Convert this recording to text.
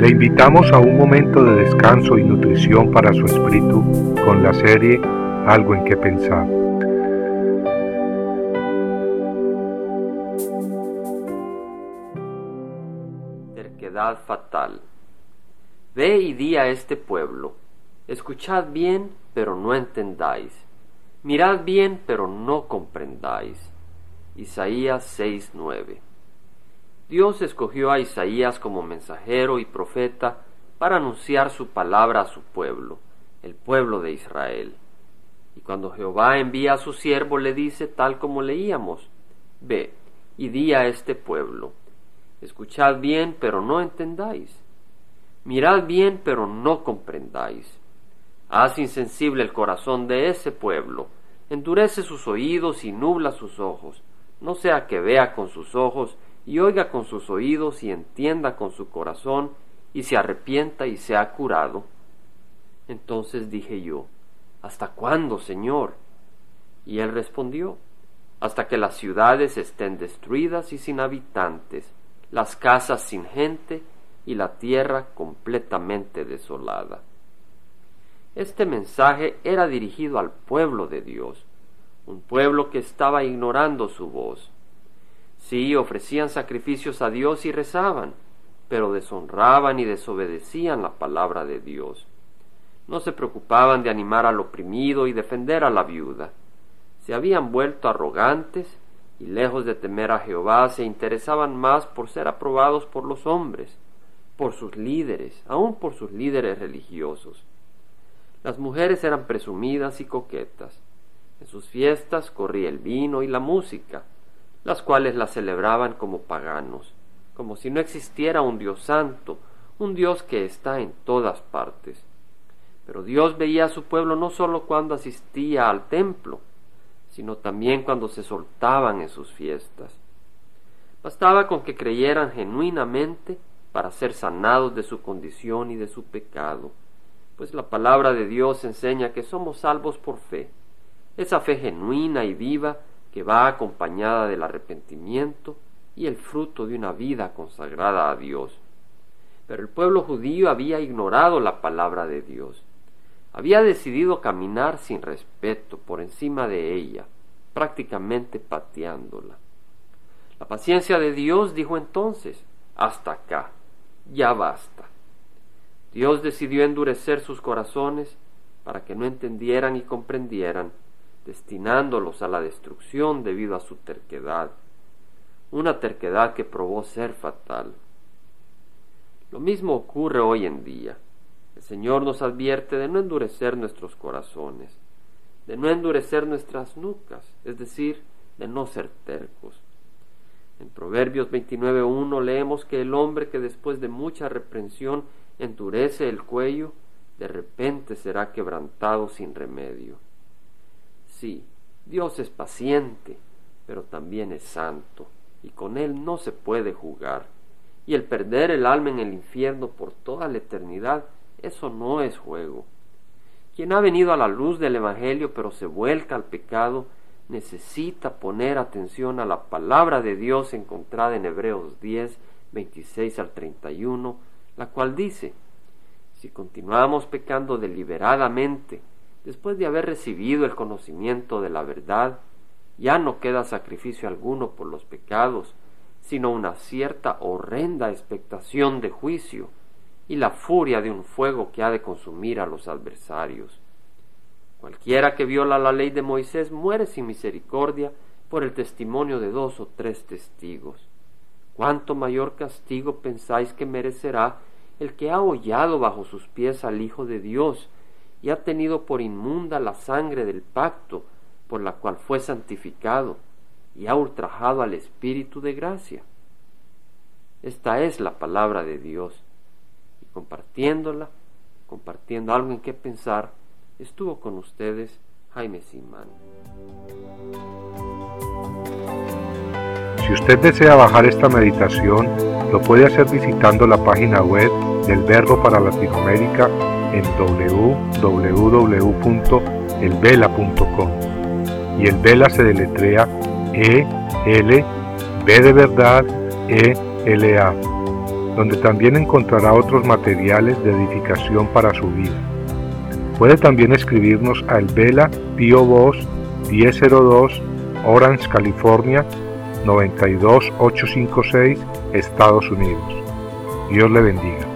Le invitamos a un momento de descanso y nutrición para su espíritu con la serie Algo en que pensar. Terquedad fatal. Ve y di a este pueblo, escuchad bien, pero no entendáis. Mirad bien, pero no comprendáis. Isaías 6:9 Dios escogió a Isaías como mensajero y profeta para anunciar su palabra a su pueblo, el pueblo de Israel. Y cuando Jehová envía a su siervo le dice tal como leíamos, Ve y di a este pueblo, escuchad bien pero no entendáis, mirad bien pero no comprendáis. Haz insensible el corazón de ese pueblo, endurece sus oídos y nubla sus ojos, no sea que vea con sus ojos y oiga con sus oídos y entienda con su corazón y se arrepienta y sea curado. Entonces dije yo, ¿Hasta cuándo, Señor? Y él respondió, hasta que las ciudades estén destruidas y sin habitantes, las casas sin gente y la tierra completamente desolada. Este mensaje era dirigido al pueblo de Dios, un pueblo que estaba ignorando su voz, Sí, ofrecían sacrificios a Dios y rezaban, pero deshonraban y desobedecían la palabra de Dios. No se preocupaban de animar al oprimido y defender a la viuda. Se habían vuelto arrogantes y lejos de temer a Jehová se interesaban más por ser aprobados por los hombres, por sus líderes, aun por sus líderes religiosos. Las mujeres eran presumidas y coquetas. En sus fiestas corría el vino y la música, las cuales la celebraban como paganos, como si no existiera un Dios santo, un Dios que está en todas partes. Pero Dios veía a su pueblo no sólo cuando asistía al templo, sino también cuando se soltaban en sus fiestas. Bastaba con que creyeran genuinamente para ser sanados de su condición y de su pecado, pues la palabra de Dios enseña que somos salvos por fe. Esa fe genuina y viva que va acompañada del arrepentimiento y el fruto de una vida consagrada a Dios. Pero el pueblo judío había ignorado la palabra de Dios. Había decidido caminar sin respeto por encima de ella, prácticamente pateándola. La paciencia de Dios dijo entonces, hasta acá, ya basta. Dios decidió endurecer sus corazones para que no entendieran y comprendieran destinándolos a la destrucción debido a su terquedad, una terquedad que probó ser fatal. Lo mismo ocurre hoy en día. El Señor nos advierte de no endurecer nuestros corazones, de no endurecer nuestras nucas, es decir, de no ser tercos. En Proverbios 29.1 leemos que el hombre que después de mucha reprensión endurece el cuello, de repente será quebrantado sin remedio. Sí, Dios es paciente, pero también es santo, y con Él no se puede jugar. Y el perder el alma en el infierno por toda la eternidad, eso no es juego. Quien ha venido a la luz del Evangelio pero se vuelca al pecado, necesita poner atención a la palabra de Dios encontrada en Hebreos 10, 26 al 31, la cual dice, si continuamos pecando deliberadamente, después de haber recibido el conocimiento de la verdad, ya no queda sacrificio alguno por los pecados, sino una cierta horrenda expectación de juicio y la furia de un fuego que ha de consumir a los adversarios. Cualquiera que viola la ley de Moisés muere sin misericordia por el testimonio de dos o tres testigos. ¿Cuánto mayor castigo pensáis que merecerá el que ha hollado bajo sus pies al Hijo de Dios, y ha tenido por inmunda la sangre del pacto por la cual fue santificado y ha ultrajado al Espíritu de gracia. Esta es la palabra de Dios y compartiéndola, compartiendo algo en qué pensar, estuvo con ustedes Jaime Simán. Si usted desea bajar esta meditación, lo puede hacer visitando la página web del Verbo para Latinoamérica en www.elvela.com y el Vela se deletrea E L B de verdad E L A. donde también encontrará otros materiales de edificación para su vida. Puede también escribirnos a El Vela Pio Box 1002 Orange, California 92856, Estados Unidos. Dios le bendiga.